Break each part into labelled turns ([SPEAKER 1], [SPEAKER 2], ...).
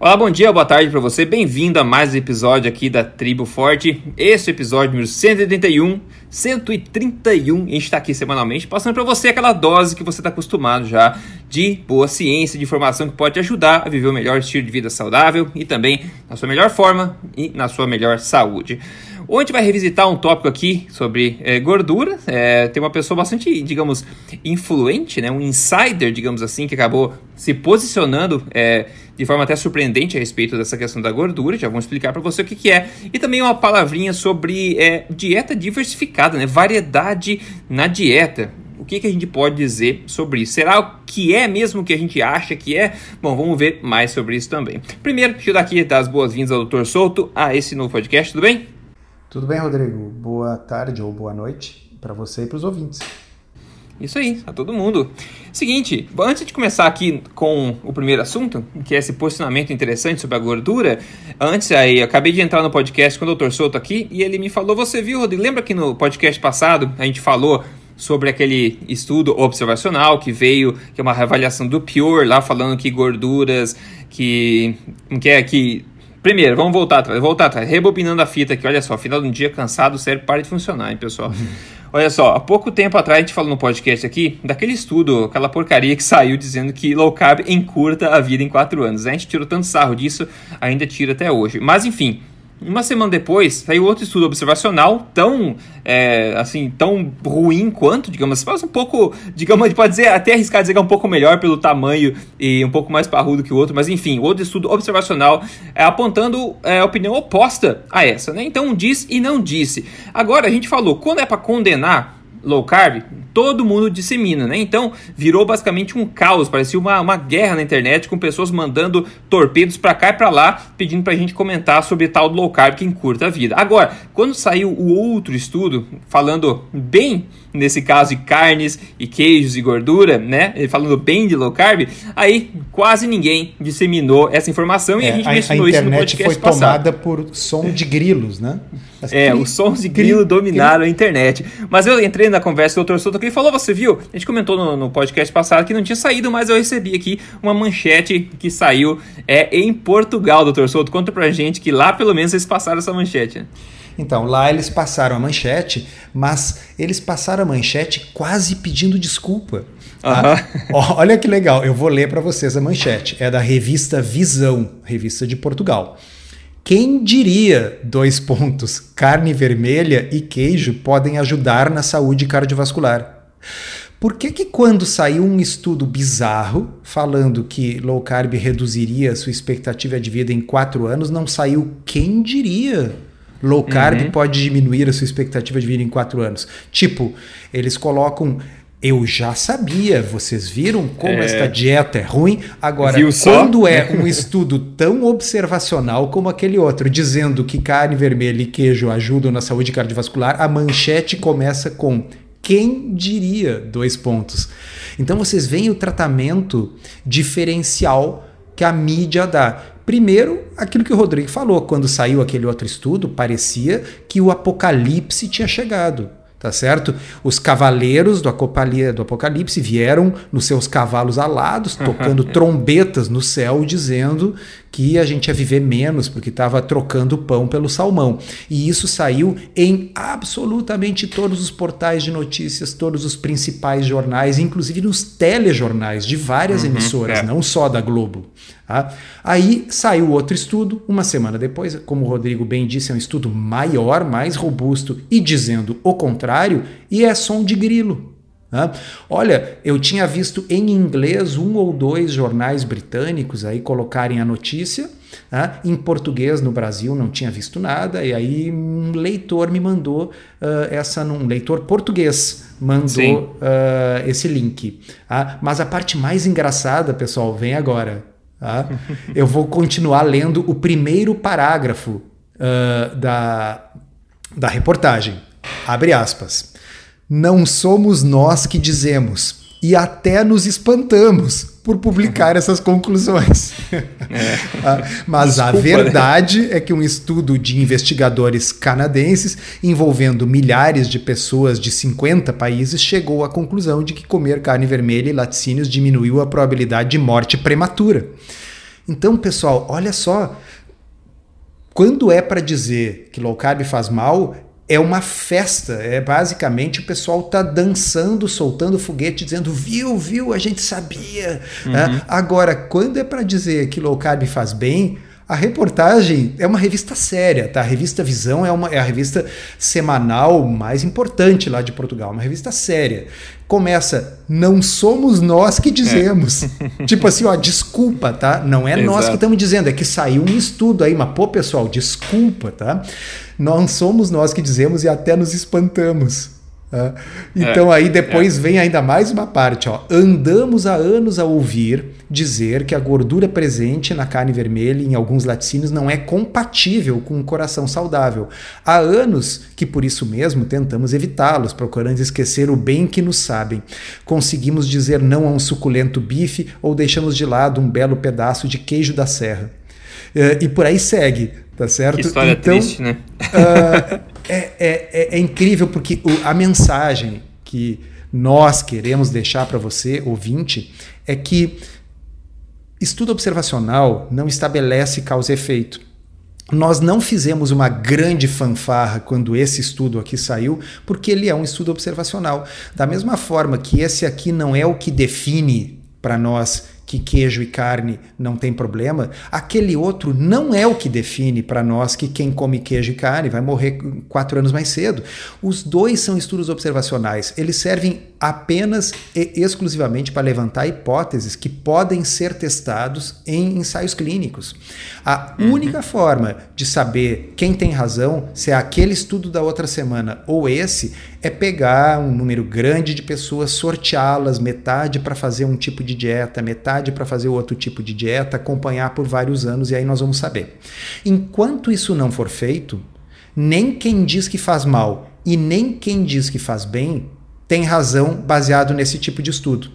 [SPEAKER 1] Olá, bom dia, boa tarde para você. Bem-vindo a mais um episódio aqui da Tribo Forte. Esse episódio número 131, 131. A gente está aqui semanalmente passando para você aquela dose que você está acostumado já de boa ciência, de informação que pode te ajudar a viver o melhor estilo de vida saudável e também na sua melhor forma e na sua melhor saúde. Hoje a gente vai revisitar um tópico aqui sobre é, gordura. É, tem uma pessoa bastante, digamos, influente, né? um insider, digamos assim, que acabou se posicionando é, de forma até surpreendente a respeito dessa questão da gordura. Já vamos explicar para você o que, que, é. E também uma palavrinha sobre é, dieta diversificada, né? variedade na dieta. O que, que a gente pode dizer sobre isso? Será o que é mesmo que a gente acha que é? Bom, vamos ver mais sobre isso também. Primeiro, deixa eu dar aqui dar as boas-vindas ao Dr. Souto a esse novo podcast, tudo bem?
[SPEAKER 2] Tudo bem, Rodrigo? Boa tarde ou boa noite para você e para os ouvintes.
[SPEAKER 1] Isso aí, a todo mundo. Seguinte, antes de começar aqui com o primeiro assunto, que é esse posicionamento interessante sobre a gordura, antes aí, eu acabei de entrar no podcast com o Dr. Souto aqui e ele me falou: Você viu, Rodrigo? Lembra que no podcast passado a gente falou sobre aquele estudo observacional que veio, que é uma avaliação do Pure, lá falando que gorduras que. que é que Primeiro, vamos voltar atrás, voltar atrás, rebobinando a fita aqui, olha só, final do dia cansado, o cérebro para de funcionar, hein, pessoal. Olha só, há pouco tempo atrás a gente falou no podcast aqui daquele estudo, aquela porcaria que saiu dizendo que low carb encurta a vida em 4 anos. A gente tirou tanto sarro disso, ainda tira até hoje. Mas enfim, uma semana depois, saiu outro estudo observacional tão, é, assim, tão ruim quanto, digamos, faz um pouco, digamos, pode dizer, até arriscar dizer que é um pouco melhor pelo tamanho e um pouco mais parrudo que o outro, mas enfim, outro estudo observacional é, apontando é, a opinião oposta a essa, né? Então diz e não disse. Agora a gente falou, quando é para condenar low carb, todo mundo dissemina, né? Então virou basicamente um caos, parecia uma, uma guerra na internet com pessoas mandando torpedos para cá e para lá, pedindo para a gente comentar sobre tal low carb que encurta a vida. Agora, quando saiu o outro estudo falando bem nesse caso de carnes e queijos e gordura, né? Falando bem de low carb, aí quase ninguém disseminou essa informação é, e a gente
[SPEAKER 2] a, mencionou a isso no podcast foi passado. tomada por som de grilos, né?
[SPEAKER 1] As é, os sons de grilo dominaram a internet. Mas eu entrei na conversa com o Dr. Souto e falou: você viu? A gente comentou no, no, podcast passado que não tinha saído, mas eu recebi aqui uma manchete que saiu é, em Portugal, Dr. Souto. Conta pra gente que lá pelo menos eles passaram essa manchete. Né?
[SPEAKER 2] Então, lá eles passaram a manchete, mas eles passaram a manchete quase pedindo desculpa. Ah, olha que legal, eu vou ler para vocês a manchete. É da revista Visão, revista de Portugal. Quem diria, dois pontos, carne vermelha e queijo podem ajudar na saúde cardiovascular? Por que, que quando saiu um estudo bizarro falando que low carb reduziria sua expectativa de vida em quatro anos, não saiu quem diria? Low carb uhum. pode diminuir a sua expectativa de vida em quatro anos. Tipo, eles colocam eu já sabia, vocês viram como é... esta dieta é ruim. Agora, quando é um estudo tão observacional como aquele outro, dizendo que carne vermelha e queijo ajudam na saúde cardiovascular, a manchete começa com quem diria? Dois pontos. Então vocês veem o tratamento diferencial que a mídia dá. Primeiro, aquilo que o Rodrigo falou, quando saiu aquele outro estudo, parecia que o apocalipse tinha chegado tá certo? Os cavaleiros do, do Apocalipse vieram nos seus cavalos alados, tocando trombetas no céu, dizendo que a gente ia viver menos porque estava trocando pão pelo salmão. E isso saiu em absolutamente todos os portais de notícias, todos os principais jornais, inclusive nos telejornais de várias uhum, emissoras, é. não só da Globo. Tá? Aí saiu outro estudo, uma semana depois, como o Rodrigo bem disse, é um estudo maior, mais robusto e dizendo o contrário, e é som de grilo. Né? Olha, eu tinha visto em inglês um ou dois jornais britânicos aí colocarem a notícia, né? em português no Brasil não tinha visto nada, e aí um leitor me mandou uh, essa, um leitor português mandou uh, esse link. Tá? Mas a parte mais engraçada, pessoal, vem agora. Tá? eu vou continuar lendo o primeiro parágrafo uh, da, da reportagem. Abre aspas. Não somos nós que dizemos, e até nos espantamos por publicar essas conclusões. É. Ah, mas Desculpa, a né? verdade né? é que um estudo de investigadores canadenses, envolvendo milhares de pessoas de 50 países, chegou à conclusão de que comer carne vermelha e laticínios diminuiu a probabilidade de morte prematura. Então, pessoal, olha só. Quando é para dizer que low carb faz mal, é uma festa. É basicamente o pessoal tá dançando, soltando foguete, dizendo viu, viu, a gente sabia. Uhum. Né? Agora, quando é para dizer que low carb faz bem, a reportagem é uma revista séria, tá? A revista Visão é, uma, é a revista semanal mais importante lá de Portugal, uma revista séria. Começa, não somos nós que dizemos. É. tipo assim, ó, desculpa, tá? Não é Exato. nós que estamos dizendo, é que saiu um estudo aí, mas pô, pessoal, desculpa, tá? Não somos nós que dizemos e até nos espantamos. Tá? Então é, aí depois é. vem ainda mais uma parte, ó. Andamos há anos a ouvir dizer que a gordura presente na carne vermelha em alguns laticínios não é compatível com um coração saudável. Há anos que por isso mesmo tentamos evitá-los, procurando esquecer o bem que nos sabem. Conseguimos dizer não a um suculento bife ou deixamos de lado um belo pedaço de queijo da serra. Uh, e por aí segue, tá certo? Que
[SPEAKER 1] história então, triste, né?
[SPEAKER 2] Uh, é, é, é, incrível porque o, a mensagem que nós queremos deixar para você, ouvinte, é que estudo observacional não estabelece causa e efeito. Nós não fizemos uma grande fanfarra quando esse estudo aqui saiu, porque ele é um estudo observacional. Da mesma forma que esse aqui não é o que define para nós que queijo e carne não tem problema, aquele outro não é o que define para nós que quem come queijo e carne vai morrer quatro anos mais cedo. Os dois são estudos observacionais. Eles servem apenas e exclusivamente para levantar hipóteses que podem ser testados em ensaios clínicos. A uhum. única forma de saber quem tem razão, se é aquele estudo da outra semana ou esse, é pegar um número grande de pessoas, sorteá-las, metade para fazer um tipo de dieta, metade para fazer outro tipo de dieta, acompanhar por vários anos e aí nós vamos saber. Enquanto isso não for feito, nem quem diz que faz mal e nem quem diz que faz bem tem razão baseado nesse tipo de estudo.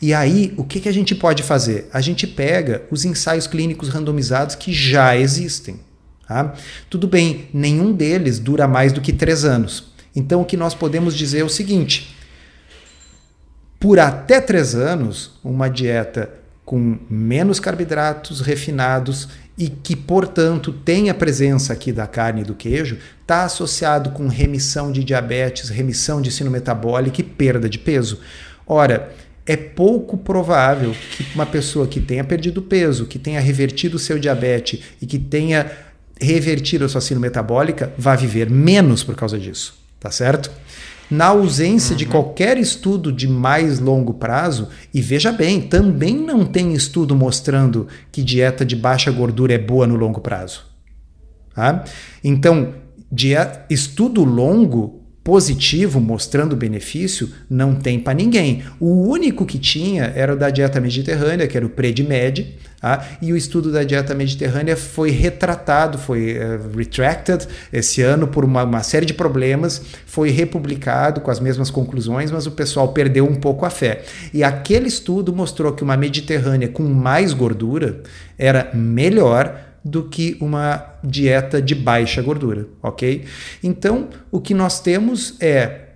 [SPEAKER 2] E aí, o que, que a gente pode fazer? A gente pega os ensaios clínicos randomizados que já existem. Tá? Tudo bem, nenhum deles dura mais do que três anos. Então, o que nós podemos dizer é o seguinte: por até três anos, uma dieta com menos carboidratos refinados e que, portanto, tem a presença aqui da carne e do queijo, está associado com remissão de diabetes, remissão de sino metabólico e perda de peso. Ora, é pouco provável que uma pessoa que tenha perdido peso, que tenha revertido o seu diabetes e que tenha revertido a sua sino metabólica vá viver menos por causa disso, tá certo? Na ausência uhum. de qualquer estudo de mais longo prazo, e veja bem, também não tem estudo mostrando que dieta de baixa gordura é boa no longo prazo. Tá? Então, estudo longo positivo mostrando benefício não tem para ninguém. O único que tinha era o da dieta mediterrânea, que era o PREDIMED, tá? e o estudo da dieta mediterrânea foi retratado, foi uh, retracted esse ano por uma, uma, série de problemas, foi republicado com as mesmas conclusões, mas o pessoal perdeu um pouco a fé. E aquele estudo mostrou que uma mediterrânea com mais gordura era melhor do que uma dieta de baixa gordura, ok? Então, o que nós temos é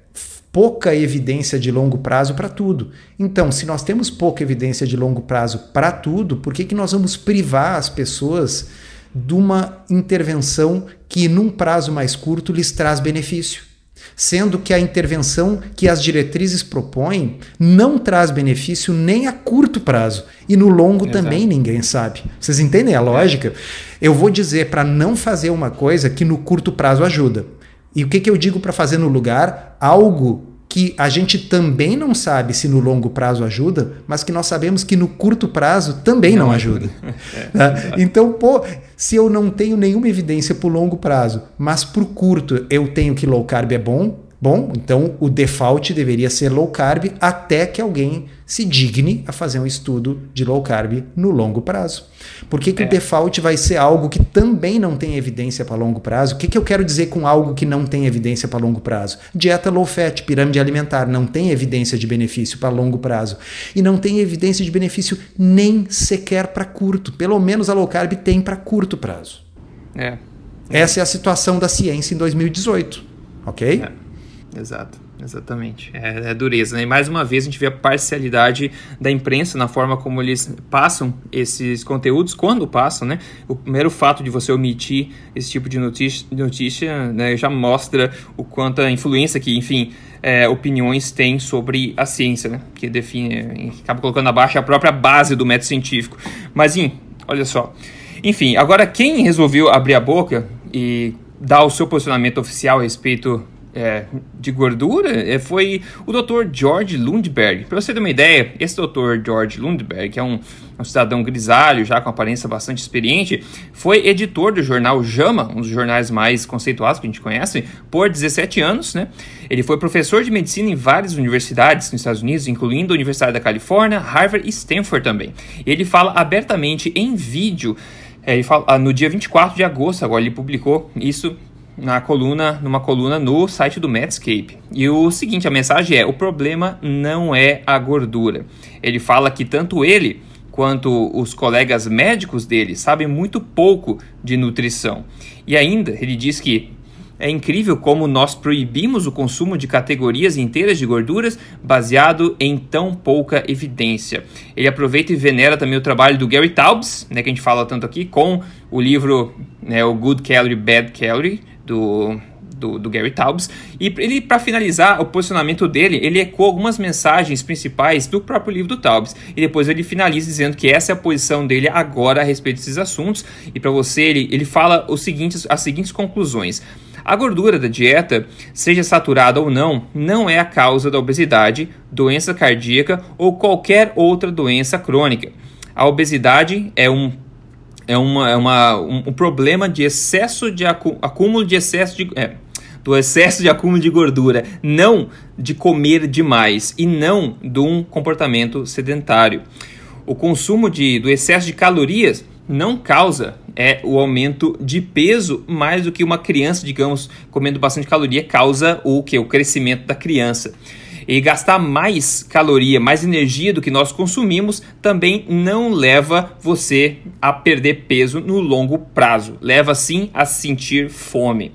[SPEAKER 2] pouca evidência de longo prazo para tudo. Então, se nós temos pouca evidência de longo prazo para tudo, por que, que nós vamos privar as pessoas de uma intervenção que, num prazo mais curto, lhes traz benefício? sendo que a intervenção que as diretrizes propõem não traz benefício nem a curto prazo e no longo Exato. também ninguém sabe. Vocês entendem a lógica? Eu vou dizer para não fazer uma coisa que no curto prazo ajuda. E o que, que eu digo para fazer no lugar? Algo que a gente também não sabe se no longo prazo ajuda, mas que nós sabemos que no curto prazo também não, não ajuda. é, então, pô, se eu não tenho nenhuma evidência para o longo prazo, mas para o curto eu tenho que low carb é bom, Bom, então o default deveria ser low carb até que alguém se digne a fazer um estudo de low carb no longo prazo. Por que, que é. o default vai ser algo que também não tem evidência para longo prazo? O que, que eu quero dizer com algo que não tem evidência para longo prazo? Dieta low fat, pirâmide alimentar, não tem evidência de benefício para longo prazo. E não tem evidência de benefício nem sequer para curto. Pelo menos a low carb tem para curto prazo.
[SPEAKER 1] É.
[SPEAKER 2] Essa é a situação da ciência em 2018. Ok?
[SPEAKER 1] É. Exato. Exatamente. É, é, dureza, né? E mais uma vez a gente vê a parcialidade da imprensa na forma como eles passam esses conteúdos, quando passam, né? O primeiro fato de você omitir esse tipo de notícia, notícia né, já mostra o quanto a influência que, enfim, é, opiniões têm sobre a ciência, né? Que define, acaba colocando abaixo a própria base do método científico. Mas, hein, olha só. Enfim, agora quem resolveu abrir a boca e dar o seu posicionamento oficial a respeito é, de gordura é, foi o Dr. George Lundberg. Para você ter uma ideia, esse Dr. George Lundberg, que é um, um, cidadão grisalho, já com aparência bastante experiente, foi editor do jornal JAMA, um dos jornais mais conceituados que a gente conhece, por 17 anos. Né? Ele foi professor de medicina em várias universidades nos Estados Unidos, incluindo a Universidade da Califórnia, Harvard e Stanford também. Ele fala abertamente em vídeo. É, ele fala, ah, no dia 24 de agosto, agora ele publicou isso na coluna, numa coluna no site do Medscape. E o seguinte, a mensagem é: o problema não é a gordura. Ele fala que tanto ele quanto os colegas médicos dele sabem muito pouco de nutrição. E ainda ele diz que é incrível como nós proibimos o consumo de categorias inteiras de gorduras baseado em tão pouca evidência. Ele aproveita e venera também o trabalho do Gary Taubes, né, que a gente fala tanto aqui, com o livro né, o Good Calorie, Bad Calorie, do, do, do, Gary Taubes. E ele, para finalizar o posicionamento dele, ele ecoa algumas mensagens principais do próprio livro do Taubes. E depois ele finaliza dizendo que essa é a posição dele agora a respeito desses assuntos. E para você, ele, ele fala os seguintes, as seguintes conclusões. A gordura da dieta, seja saturada ou não, não é a causa da obesidade, doença cardíaca ou qualquer outra doença crônica. A obesidade é um é, uma, é uma, um, um problema de excesso de acúmulo de excesso de. É, do excesso de acúmulo de gordura, não de comer demais e não de um comportamento sedentário. O consumo de, do excesso de calorias não causa é o aumento de peso mais do que uma criança, digamos, comendo bastante caloria causa o que o crescimento da criança e gastar mais caloria, mais energia do que nós consumimos também não leva você a perder peso no longo prazo. Leva sim a sentir fome.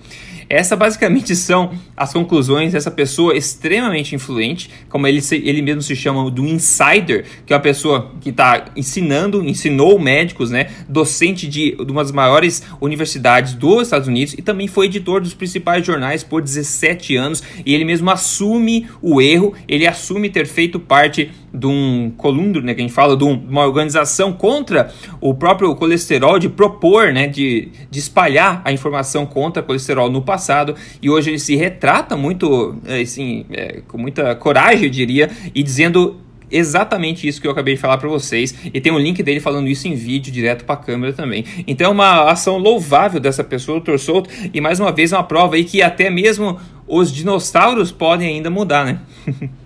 [SPEAKER 1] Essa basicamente são as conclusões dessa pessoa extremamente influente, como ele, ele mesmo se chama do insider, que é uma pessoa que está ensinando, ensinou médicos, né, docente de, de uma das maiores universidades dos Estados Unidos e também foi editor dos principais jornais por 17 anos. E ele mesmo assume o erro, ele assume ter feito parte de um colundro, né, que a gente fala de uma organização contra o próprio colesterol, de propor, né, de, de espalhar a informação contra colesterol no passado, e hoje ele se retrata muito, é, assim, é, com muita coragem, eu diria, e dizendo exatamente isso que eu acabei de falar para vocês e tem um link dele falando isso em vídeo direto para a câmera também. Então é uma ação louvável dessa pessoa, o Dr. Souto, e mais uma vez uma prova aí que até mesmo os dinossauros podem ainda mudar, né?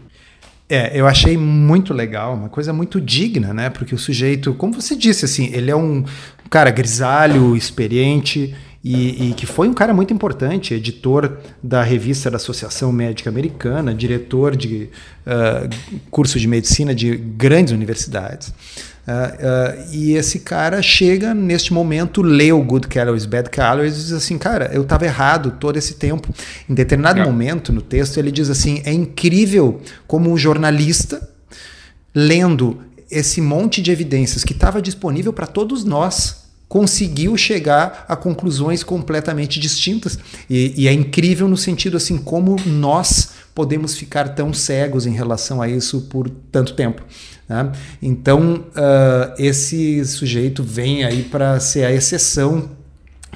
[SPEAKER 2] É, eu achei muito legal, uma coisa muito digna, né? Porque o sujeito, como você disse, assim, ele é um cara grisalho, experiente e, e, que foi um cara muito importante, editor da revista da Associação Médica Americana, diretor de uh, curso de medicina de grandes universidades. Uh, uh, e esse cara chega neste momento, lê o Good Calories, Bad Calories e diz assim, cara, eu estava errado todo esse tempo. Em determinado momento no texto ele diz assim, é incrível como um jornalista lendo esse monte de evidências que estava disponível para todos nós conseguiu chegar a conclusões completamente distintas e, e é incrível no sentido assim como nós podemos ficar tão cegos em relação a isso por tanto tempo. Né? Então, uh, esse sujeito vem aí para ser a exceção,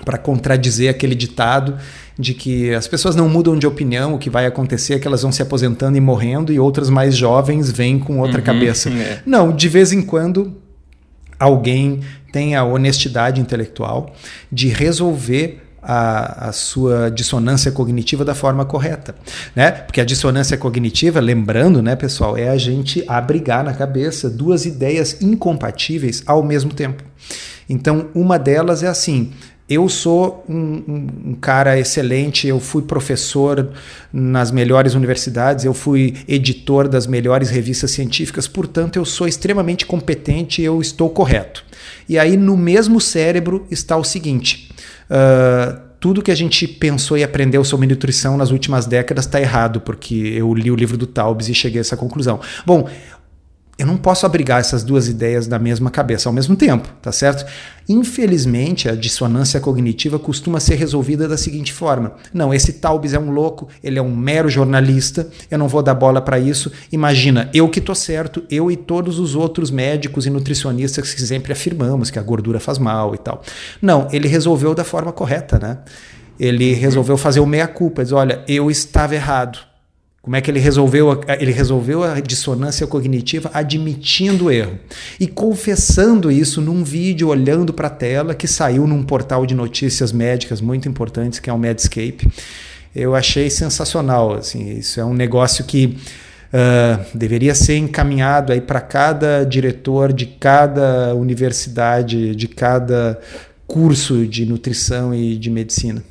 [SPEAKER 2] para contradizer aquele ditado de que as pessoas não mudam de opinião, o que vai acontecer é que elas vão se aposentando e morrendo, e outras mais jovens vêm com outra uhum, cabeça. É. Não, de vez em quando alguém tem a honestidade intelectual de resolver a, a, sua dissonância cognitiva da forma correta, né? Porque a dissonância cognitiva, lembrando, né, pessoal, é a gente abrigar na cabeça duas ideias incompatíveis ao mesmo tempo. Então, uma delas é assim: eu sou um, um, cara excelente, eu fui professor nas melhores universidades, eu fui editor das melhores revistas científicas, portanto, eu sou extremamente competente, eu estou correto. E aí, no mesmo cérebro está o seguinte: uh, tudo que a gente pensou e aprendeu sobre nutrição nas últimas décadas está errado, porque eu li o livro do Taubes e cheguei a essa conclusão. Bom, eu não posso abrigar essas duas ideias da mesma cabeça ao mesmo tempo, tá certo? Infelizmente, a dissonância cognitiva costuma ser resolvida da seguinte forma: não, esse Taubes é um louco, ele é um mero jornalista, eu não vou dar bola para isso. Imagina, eu que tô certo, eu e todos os outros médicos e nutricionistas que sempre afirmamos que a gordura faz mal e tal. Não, ele resolveu da forma correta, né? Ele resolveu fazer o meia-culpa, diz: olha, eu estava errado como é que ele resolveu? Ele resolveu a dissonância cognitiva admitindo o erro e confessando isso num vídeo olhando para a tela que saiu num portal de notícias médicas muito importantes que é o Medscape. Eu achei sensacional. Assim, isso é um negócio que uh, deveria ser encaminhado aí para cada diretor de cada universidade, de cada curso de nutrição e de medicina.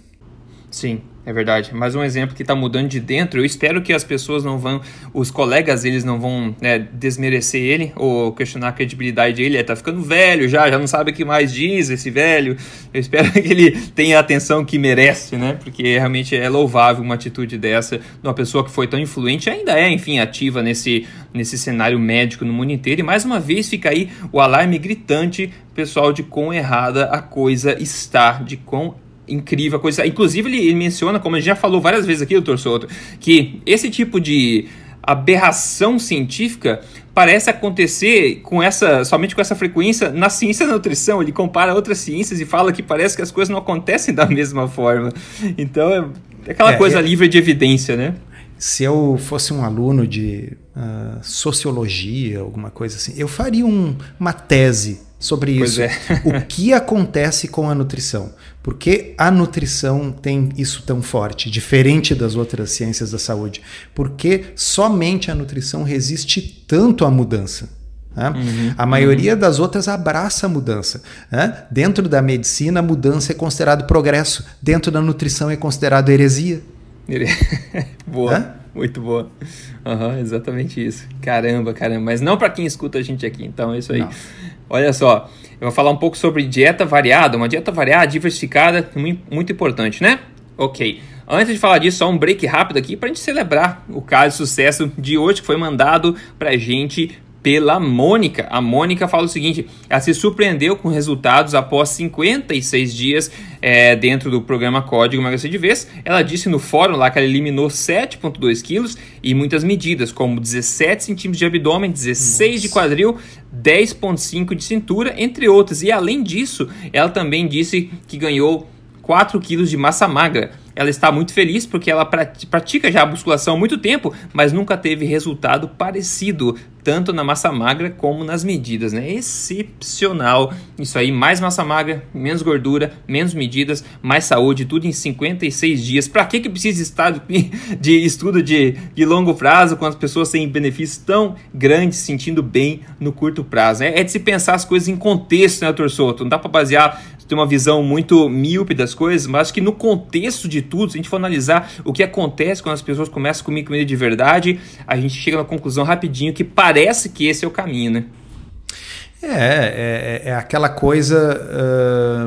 [SPEAKER 1] Sim, é verdade. Mais um exemplo que está mudando de dentro. Eu espero que as pessoas não vão, os colegas eles não vão né, desmerecer ele ou questionar a credibilidade dele. Ele está ficando velho já, já não sabe o que mais diz esse velho. Eu espero que ele tenha a atenção que merece, né? Porque realmente é louvável uma atitude dessa de uma pessoa que foi tão influente, ainda é, enfim, ativa nesse, nesse cenário médico no mundo inteiro. E mais uma vez fica aí o alarme gritante, pessoal, de quão errada a coisa está, de quão incrível coisa. Inclusive, ele, menciona, como a gente já falou várias vezes aqui, doutor Souto, que esse tipo de aberração científica parece acontecer com essa somente com essa frequência na ciência da nutrição. Ele compara outras ciências e fala que parece que as coisas não acontecem da mesma forma. Então é aquela é, coisa é, livre de evidência, né?
[SPEAKER 2] Se eu fosse um aluno de uh, sociologia, alguma coisa assim, eu faria um, uma tese sobre isso. É. o que acontece com a nutrição? Por que a nutrição tem isso tão forte, diferente das outras ciências da saúde? Porque somente a nutrição resiste tanto à mudança. Né? Uhum, a maioria uhum. das outras abraça a mudança. Né? Dentro da medicina, a mudança é considerado progresso. Dentro da nutrição, é considerado heresia.
[SPEAKER 1] boa, Hã? muito boa. Uhum, exatamente isso. Caramba, caramba. Mas não para quem escuta a gente aqui, então é isso aí. Não. Olha só, eu vou falar um pouco sobre dieta variada. Uma dieta variada, diversificada, muito importante, né? Ok. Antes de falar disso, só um break rápido aqui para a gente celebrar o caso de sucesso de hoje que foi mandado para gente pela Mônica. A Mônica fala o seguinte: ela se surpreendeu com resultados após 56 dias é, dentro do programa Código Emagrecer de Vez. Ela disse no fórum lá que ela eliminou 7,2 quilos e muitas medidas, como 17 centímetros de abdômen, 16 Nossa. de quadril, 10,5 de cintura, entre outras. E além disso, ela também disse que ganhou 4 quilos de massa magra. Ela está muito feliz porque ela pratica já a musculação há muito tempo, mas nunca teve resultado parecido, tanto na massa magra como nas medidas, né? Excepcional. Isso aí, mais massa magra, menos gordura, menos medidas, mais saúde, tudo em 56 dias. Para que que precisa estar de estudo de, de longo prazo quando as pessoas têm benefícios tão grandes, sentindo bem no curto prazo? Né? É de se pensar as coisas em contexto, né, Dr. Souto? Não dá para basear ter uma visão muito míope das coisas, mas que no contexto de tudo, se a gente for analisar o que acontece quando as pessoas começam a comer comida de verdade, a gente chega na conclusão rapidinho que parece que esse é o caminho, né?
[SPEAKER 2] É, é, é aquela coisa.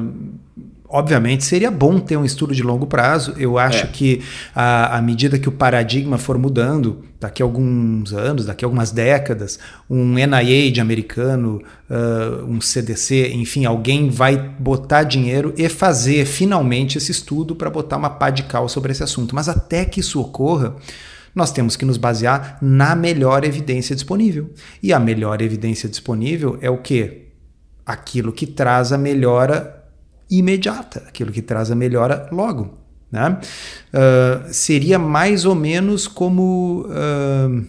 [SPEAKER 2] Uh obviamente seria bom ter um estudo de longo prazo. Eu acho é. que à, medida que o paradigma for mudando, daqui a alguns anos, daqui a algumas décadas, um NIH americano, uh, um CDC, enfim, alguém vai botar dinheiro e fazer finalmente esse estudo para botar uma pá de cal sobre esse assunto. Mas até que isso ocorra, nós temos que nos basear na melhor evidência disponível. E a melhor evidência disponível é o quê? Aquilo que traz a melhora imediata, aquilo que traz a melhora logo. Né? Uh, seria mais ou menos como uh,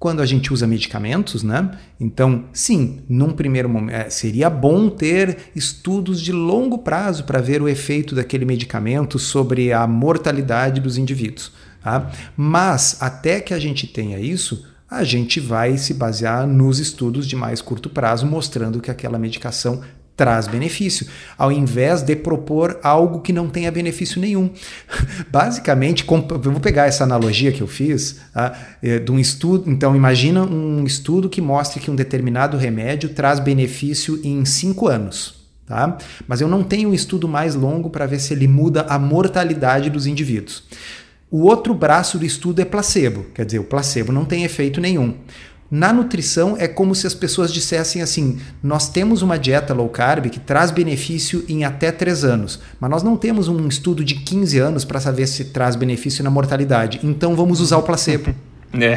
[SPEAKER 2] quando a gente usa medicamentos, né? Então, sim, num primeiro momento, é, seria bom ter estudos de longo prazo para ver o efeito daquele medicamento sobre a mortalidade dos indivíduos. Tá? Mas até que a gente tenha isso, a gente vai se basear nos estudos de mais curto prazo, mostrando que aquela medicação traz benefício, ao invés de propor algo que não tenha benefício nenhum. Basicamente, eu vou pegar essa analogia que eu fiz tá? É, de um estudo. Então, imagina um estudo que mostre que um determinado remédio traz benefício em cinco anos. Tá? Mas eu não tenho um estudo mais longo para ver se ele muda a mortalidade dos indivíduos. O outro braço do estudo é placebo, quer dizer, o placebo não tem efeito nenhum. Na nutrição é como se as pessoas dissessem assim: nós temos uma dieta low carb que traz benefício em até 3 anos, mas nós não temos um estudo de 15 anos para saber se traz benefício na mortalidade, então vamos usar o placebo.
[SPEAKER 1] É.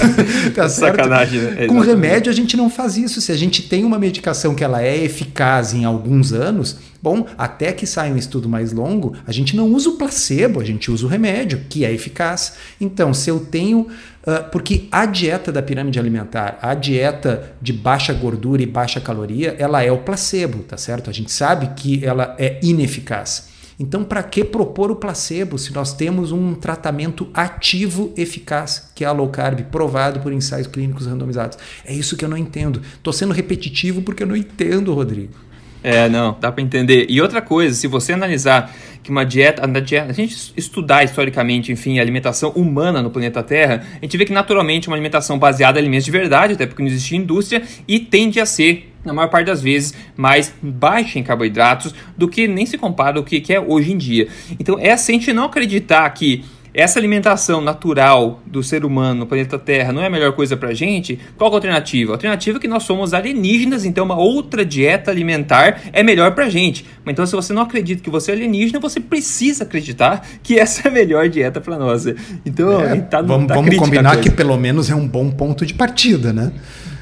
[SPEAKER 2] tá
[SPEAKER 1] Sacanagem, né?
[SPEAKER 2] Com remédio a gente não faz isso. Se a gente tem uma medicação que ela é eficaz em alguns anos, bom, até que saia um estudo mais longo, a gente não usa o placebo, a gente usa o remédio, que é eficaz. Então, se eu tenho. Uh, porque a dieta da pirâmide alimentar, a dieta de baixa gordura e baixa caloria, ela é o placebo, tá certo? A gente sabe que ela é ineficaz. Então, para que propor o placebo se nós temos um tratamento ativo eficaz, que é a low carb, provado por ensaios clínicos randomizados? É isso que eu não entendo. Estou sendo repetitivo porque eu não entendo, Rodrigo.
[SPEAKER 1] É, não, dá para entender. E outra coisa, se você analisar que uma dieta, a gente estudar historicamente, enfim, a alimentação humana no planeta Terra, a gente vê que naturalmente uma alimentação baseada em alimentos de verdade, até porque não existe indústria, e tende a ser na maior parte das vezes, mais baixa em carboidratos do que nem se compara ao que é hoje em dia. Então, é assim a gente não acreditar que essa alimentação natural do ser humano no planeta Terra não é a melhor coisa para a gente, qual é a alternativa? A alternativa é que nós somos alienígenas, então uma outra dieta alimentar é melhor para a gente. Então, se você não acredita que você é alienígena, você precisa acreditar que essa é a melhor dieta para nós. Então,
[SPEAKER 2] é, tá, vamos, tá vamos combinar que pelo menos é um bom ponto de partida, né?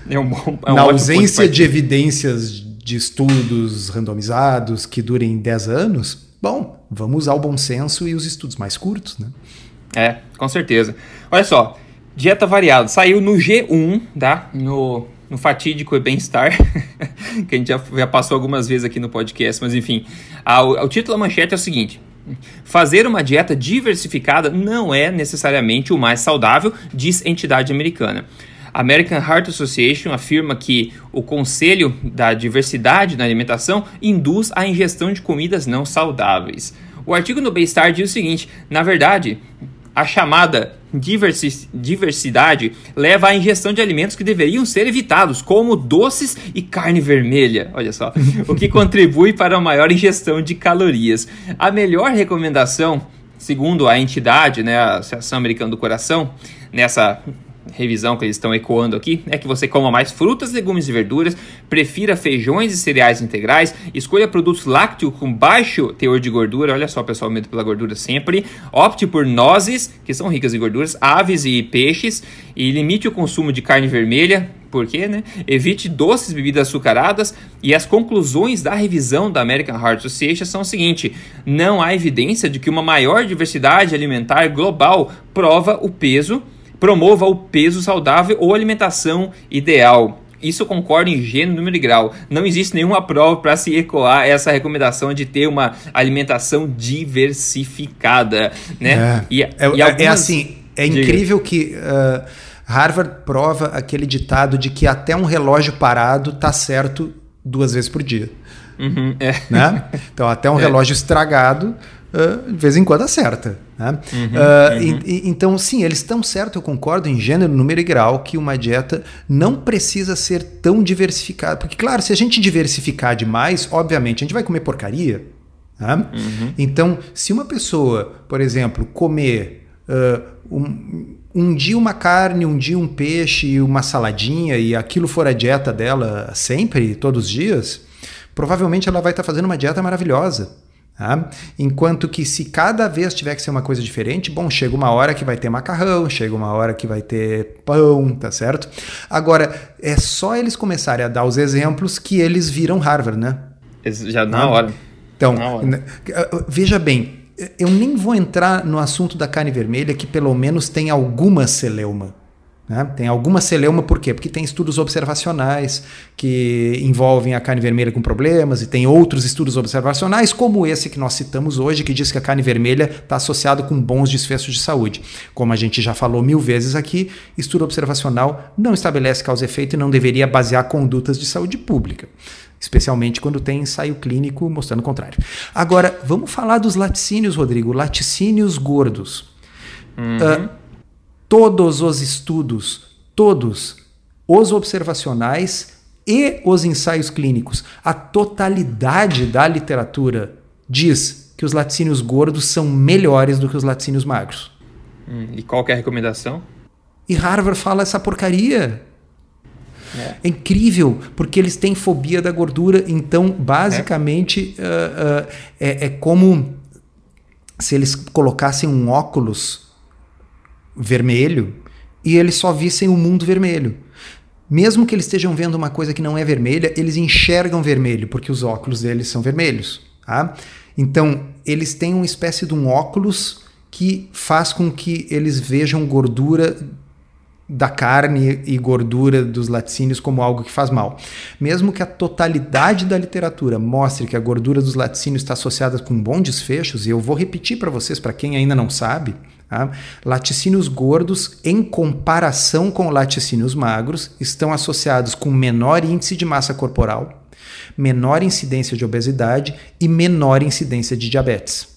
[SPEAKER 1] É um bom, é um
[SPEAKER 2] Na ausência de, de evidências de estudos randomizados que durem 10 anos, bom, vamos usar o bom senso e os estudos mais curtos, né?
[SPEAKER 1] É, com certeza. Olha só, dieta variada. Saiu no G1, tá? No, no fatídico bem-estar, que a gente já, já, passou algumas vezes aqui no podcast, mas enfim. A, o, o título da manchete é o seguinte. Fazer uma dieta diversificada não é necessariamente o mais saudável, diz entidade americana. A American Heart Association afirma que o conselho da diversidade na alimentação induz a ingestão de comidas não saudáveis. O artigo no Bem-Estar diz o seguinte: na verdade, a chamada diversi diversidade leva à ingestão de alimentos que deveriam ser evitados, como doces e carne vermelha. Olha só, o que contribui para a maior ingestão de calorias. A melhor recomendação, segundo a entidade, né, a Associação Americana do Coração, nessa revisão que eles estão ecoando aqui é que você coma mais frutas, legumes e verduras, prefira feijões e cereais integrais, escolha produtos lácteos com baixo teor de gordura, olha só pessoal, medo pela gordura sempre, opte por nozes, que são ricas em gorduras, aves e peixes, e limite o consumo de carne vermelha, por quê, né? Evite doces, bebidas açucaradas e as conclusões da revisão da American Heart Association são o seguinte: não há evidência de que uma maior diversidade alimentar global prova o peso Promova o peso saudável ou alimentação ideal. Isso concorda em gênero, número e grau. Não existe nenhuma prova para se ecoar essa recomendação de ter uma alimentação diversificada, né?
[SPEAKER 2] É, e, é, e é algumas... é assim, é incrível que uh, Harvard prova aquele ditado de que até um relógio parado tá certo duas vezes por dia.
[SPEAKER 1] Uhum, é.
[SPEAKER 2] né? Então até um é. relógio estragado uh, de vez em quando acerta. Né? Uhum, uh, uhum. E, e, então, sim, eles estão certos, eu concordo em gênero, número e grau, que uma dieta não precisa ser tão diversificada. Porque, claro, se a gente diversificar demais, obviamente, a gente vai comer porcaria. Né? Uhum. Então, se uma pessoa, por exemplo, comer uh, um, um dia uma carne, um dia um peixe, uma saladinha, e aquilo for a dieta dela sempre, todos os dias, provavelmente ela vai estar tá fazendo uma dieta maravilhosa. Tá? Enquanto que se cada vez tiver que ser uma coisa diferente, bom, chega uma hora que vai ter macarrão, chega uma hora que vai ter pão, tá certo? Agora, é só eles começarem a dar os exemplos que eles viram Harvard, né?
[SPEAKER 1] Já na hora.
[SPEAKER 2] Então, na hora. veja bem, eu nem vou entrar no assunto da carne vermelha, que pelo menos tem alguma celeuma. Né? Tem alguma celeuma, por quê? Porque tem estudos observacionais que envolvem a carne vermelha com problemas, e tem outros estudos observacionais, como esse que nós citamos hoje, que diz que a carne vermelha está associada com bons desfechos de saúde. Como a gente já falou mil vezes aqui, estudo observacional não estabelece causa e efeito e não deveria basear condutas de saúde pública especialmente quando tem ensaio clínico mostrando o contrário. Agora, vamos falar dos laticínios, Rodrigo, laticínios gordos. Uhum. Uh, todos os estudos, todos os observacionais e os ensaios clínicos, a totalidade da literatura diz que os laticínios gordos são melhores do que os laticínios magros.
[SPEAKER 1] Hum, e qual é a recomendação?
[SPEAKER 2] E Harvard fala essa porcaria. É. é. incrível, porque eles têm fobia da gordura. Então, basicamente, é, uh, uh, é, é como se eles colocassem um óculos vermelho e eles só vissem o mundo vermelho. Mesmo que eles estejam vendo uma coisa que não é vermelha, eles enxergam vermelho, porque os óculos deles são vermelhos. Tá? Então, eles têm uma espécie de um óculos que faz com que eles vejam gordura da carne e gordura dos laticínios como algo que faz mal. Mesmo que a totalidade da literatura mostre que a gordura dos laticínios está associada com bons desfechos, e eu vou repetir para vocês, para quem ainda não sabe, tá? laticínios gordos, em comparação com laticínios magros, estão associados com menor índice de massa corporal, menor incidência de obesidade e menor incidência de diabetes.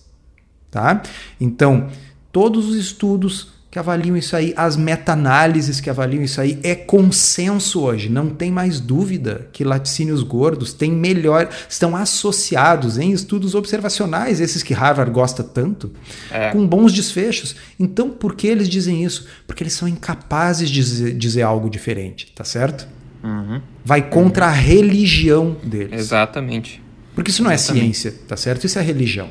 [SPEAKER 2] Tá? Então, todos os estudos que avaliam isso aí, as meta-análises que avaliam isso aí, é consenso hoje, não tem mais dúvida que laticínios gordos têm melhor, estão associados em estudos observacionais, esses que Harvard gosta tanto, é. com bons desfechos. Então, por que eles dizem isso? Porque eles são incapazes de dizer, dizer algo diferente, tá certo? Uhum. Vai contra uhum. a religião deles.
[SPEAKER 1] Exatamente.
[SPEAKER 2] Porque isso não é Exatamente. é ciência, tá certo? Isso é religião.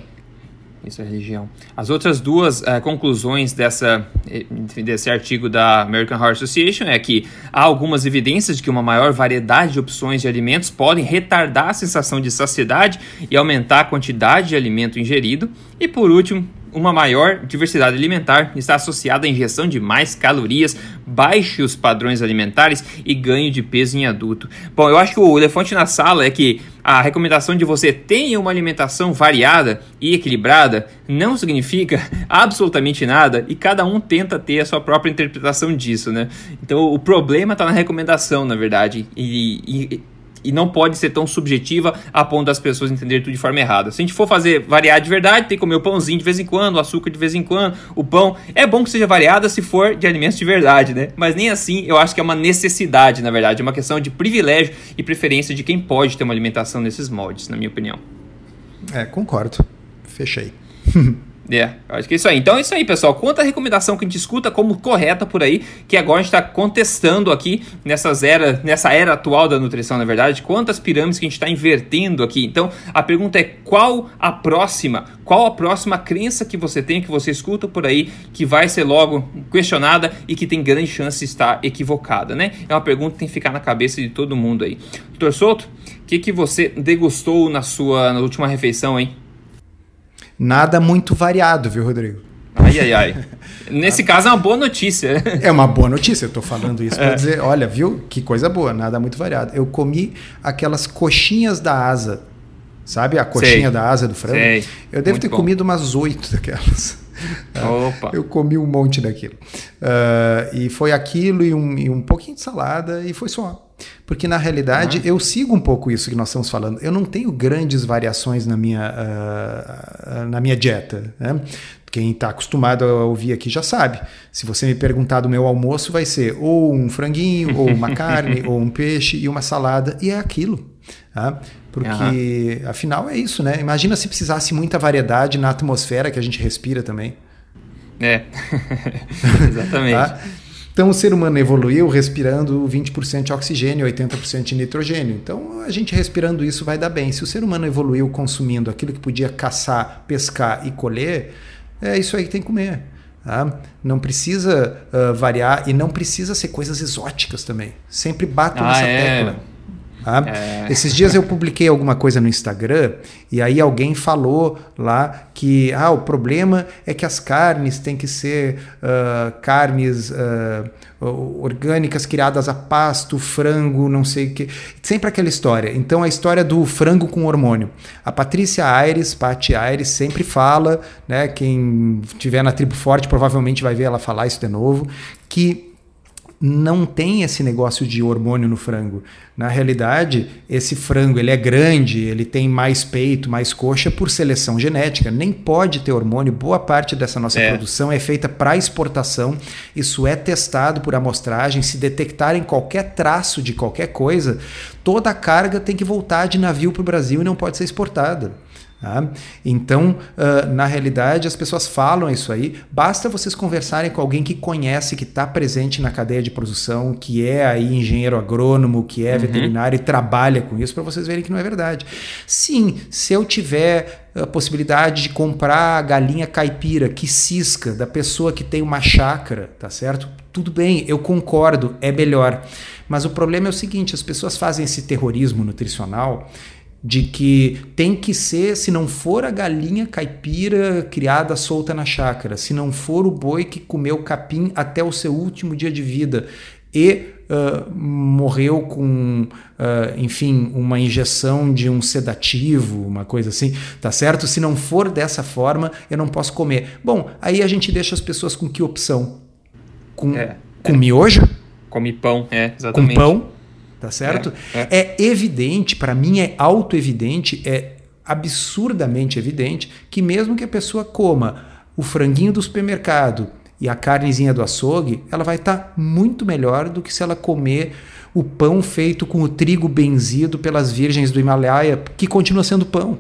[SPEAKER 1] Isso é religião. As outras duas uh, conclusões dessa, eh, desse artigo da American Heart Association é que há algumas evidências de que uma maior variedade de opções de alimentos podem retardar a sensação de saciedade e aumentar a quantidade de alimento ingerido. E por último, uma maior diversidade alimentar está associada à injeção de mais calorias, baixos padrões alimentares e ganho de peso em adulto. Bom, eu acho que o elefante na sala é que a recomendação de você tenha uma alimentação variada e equilibrada não significa absolutamente nada e cada um tenta ter a sua própria interpretação disso, né? Então o problema está na recomendação, na verdade. E, e e não pode ser tão subjetiva a ponto das pessoas entenderem tudo de forma errada. Se a gente for fazer variar de verdade, tem que comer o pãozinho de vez em quando, o açúcar de vez em quando, o pão. É bom que seja variada se for de alimentos de verdade, né? Mas nem assim eu acho que é uma necessidade, na verdade. É uma questão de privilégio e preferência de quem pode ter uma alimentação nesses moldes, na minha opinião.
[SPEAKER 2] É, concordo. Fechei.
[SPEAKER 1] É, acho que é isso aí. Então é isso aí, pessoal. Quanta recomendação que a gente escuta como correta por aí, que agora a gente está contestando aqui nessas era, nessa era atual da nutrição, na verdade, quantas pirâmides que a gente está invertendo aqui. Então a pergunta é qual a próxima, qual a próxima crença que você tem, que você escuta por aí, que vai ser logo questionada e que tem grande chance de estar equivocada, né? É uma pergunta que tem que ficar na cabeça de todo mundo aí. Doutor Souto, o que, que você degustou na sua na última refeição, hein?
[SPEAKER 2] Nada muito variado, viu, Rodrigo?
[SPEAKER 1] Ai, ai, ai. Nesse caso é uma boa notícia.
[SPEAKER 2] É uma boa notícia, eu estou falando isso para é. dizer, olha, viu? Que coisa boa, nada muito variado. Eu comi aquelas coxinhas da asa, sabe? A coxinha Sei. da asa do frango. Sei. Eu devo muito ter bom. comido umas oito daquelas. Opa. Eu comi um monte daquilo. Uh, e foi aquilo e um, e um pouquinho de salada e foi só. Porque na realidade uhum. eu sigo um pouco isso que nós estamos falando. Eu não tenho grandes variações na minha, uh, na minha dieta. Né? Quem está acostumado a ouvir aqui já sabe. Se você me perguntar do meu almoço, vai ser ou um franguinho, ou uma carne, ou um peixe e uma salada, e é aquilo. Tá? Porque, uhum. afinal, é isso, né? Imagina se precisasse muita variedade na atmosfera que a gente respira também.
[SPEAKER 1] É, exatamente. tá?
[SPEAKER 2] Então o ser humano evoluiu respirando 20% de oxigênio, 80% de nitrogênio. Então a gente respirando isso vai dar bem. Se o ser humano evoluiu consumindo aquilo que podia caçar, pescar e colher, é isso aí que tem que comer. Tá? Não precisa uh, variar e não precisa ser coisas exóticas também. Sempre bato ah, nessa é. tecla. Tá? É. Esses dias eu publiquei alguma coisa no Instagram e aí alguém falou lá que ah, o problema é que as carnes têm que ser uh, carnes uh, orgânicas criadas a pasto, frango, não sei o que. Sempre aquela história. Então a história do frango com hormônio. A Patrícia Aires, Patti Aires, sempre fala, né? Quem tiver na tribo forte provavelmente vai ver ela falar isso de novo, que não tem esse negócio de hormônio no frango. Na realidade, esse frango ele é grande, ele tem mais peito, mais coxa por seleção genética. Nem pode ter hormônio. Boa parte dessa nossa é. produção é feita para exportação. Isso é testado por amostragem. Se detectarem qualquer traço de qualquer coisa, toda a carga tem que voltar de navio para o Brasil e não pode ser exportada. Tá? Então, uh, na realidade, as pessoas falam isso aí. Basta vocês conversarem com alguém que conhece, que está presente na cadeia de produção, que é aí engenheiro agrônomo, que é uhum. veterinário e trabalha com isso, para vocês verem que não é verdade. Sim, se eu tiver a possibilidade de comprar a galinha caipira que cisca da pessoa que tem uma chácara, tá certo? Tudo bem, eu concordo, é melhor. Mas o problema é o seguinte: as pessoas fazem esse terrorismo nutricional de que tem que ser, se não for a galinha caipira criada solta na chácara, se não for o boi que comeu capim até o seu último dia de vida e uh, morreu com, uh, enfim, uma injeção de um sedativo, uma coisa assim, tá certo? Se não for dessa forma, eu não posso comer. Bom, aí a gente deixa as pessoas com que opção? Com, é, com é. miojo?
[SPEAKER 1] Come pão, é, exatamente.
[SPEAKER 2] Com pão tá certo? É, é. é evidente, para mim é auto-evidente, é absurdamente evidente que mesmo que a pessoa coma o franguinho do supermercado e a carnezinha do açougue, ela vai estar tá muito melhor do que se ela comer o pão feito com o trigo benzido pelas virgens do Himalaia, que continua sendo pão.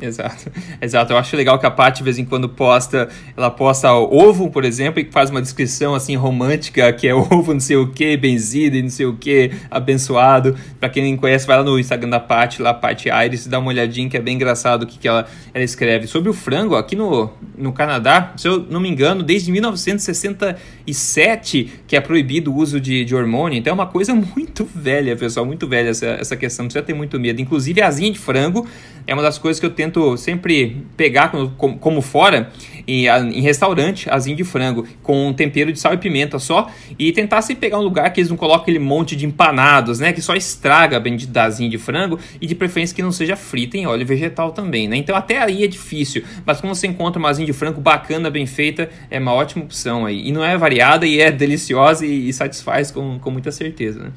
[SPEAKER 1] Exato, exato. Eu acho legal que a Paty de vez em quando posta, ela posta ovo, por exemplo, e faz uma descrição assim romântica, que é ovo não sei o que, benzido e não sei o que, abençoado. Para quem não conhece, vai lá no Instagram da Paty, lá Paty Iris, dá uma olhadinha que é bem engraçado o que, que ela, ela escreve. Sobre o frango, aqui no, no Canadá, se eu não me engano, desde 1967 que é proibido o uso de, de hormônio, então é uma coisa muito velha, pessoal, muito velha essa, essa questão, não precisa ter muito medo. Inclusive, a asinha de frango é uma das coisas que eu tento sempre pegar como, como fora em, em restaurante, asinho de frango, com um tempero de sal e pimenta só, e tentar sempre pegar um lugar que eles não colocam aquele monte de empanados, né? Que só estraga a bendita asinha de frango e de preferência que não seja frita em óleo vegetal também, né? Então até aí é difícil, mas quando você encontra uma asinha de frango bacana, bem feita, é uma ótima opção aí. E não é variada e é deliciosa e, e satisfaz com, com muita certeza, né?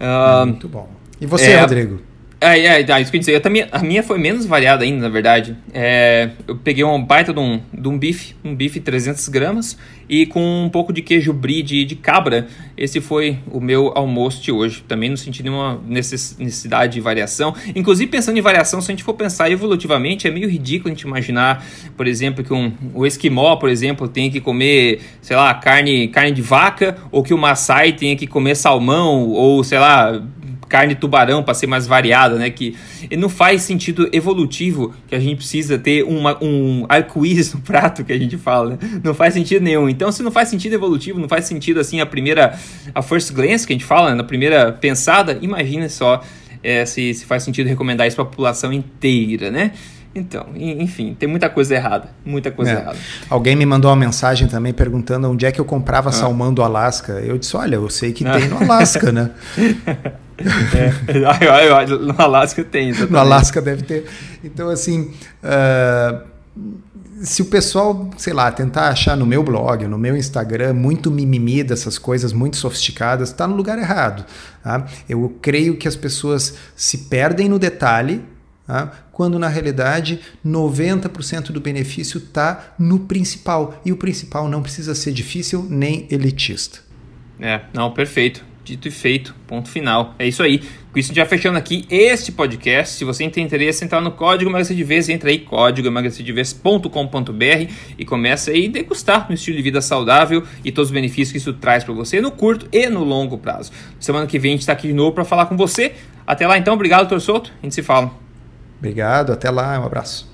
[SPEAKER 2] Uh, Muito bom. E você, é, Rodrigo?
[SPEAKER 1] É, é, é, isso que eu dizer. Eu também, a minha foi menos variada ainda, na verdade. É, eu peguei um baita de um, de um bife, um bife 300 gramas e com um pouco de queijo brie de, de cabra. Esse foi o meu almoço de hoje. Também não senti nenhuma necessidade de variação. Inclusive, pensando em variação, se a gente for pensar evolutivamente, é meio ridículo a gente imaginar, por exemplo, que um, o esquimó, por exemplo, tem que comer, sei lá, carne, carne de vaca, ou que o Maasai tenha que comer salmão, ou sei lá carne tubarão para ser mais variada, né? Que não faz sentido evolutivo que a gente precisa ter uma, um arco-íris no prato que a gente fala, né? Não faz sentido nenhum. Então, se não faz sentido evolutivo, não faz sentido assim a primeira, a first glance que a gente fala, né? na primeira pensada, imagina só é, se, se faz sentido recomendar isso para a população inteira, né? Então, enfim, tem muita coisa errada. Muita coisa é. errada.
[SPEAKER 2] Alguém me mandou uma mensagem também perguntando onde é que eu comprava ah. salmão do Alasca. Eu disse: olha, eu sei que ah. tem no Alasca, né?
[SPEAKER 1] é. no Alasca tem. Exatamente.
[SPEAKER 2] No Alasca deve ter. Então, assim. Uh, se o pessoal, sei lá, tentar achar no meu blog, no meu Instagram, muito mimimi dessas coisas muito sofisticadas, está no lugar errado. Tá? Eu creio que as pessoas se perdem no detalhe Tá? quando na realidade 90% do benefício está no principal. E o principal não precisa ser difícil nem elitista.
[SPEAKER 1] É, não, perfeito. Dito e feito, ponto final. É isso aí. Com isso, já fechando aqui este podcast. Se você tem interesse, entrar no Código Emagrecer de Vez, entra aí, códigoemagrecerdevez.com.br e começa aí a degustar no estilo de vida saudável e todos os benefícios que isso traz para você no curto e no longo prazo. Semana que vem a gente está aqui de novo para falar com você. Até lá então, obrigado, doutor Souto. A gente se fala.
[SPEAKER 2] Obrigado, até lá, um abraço.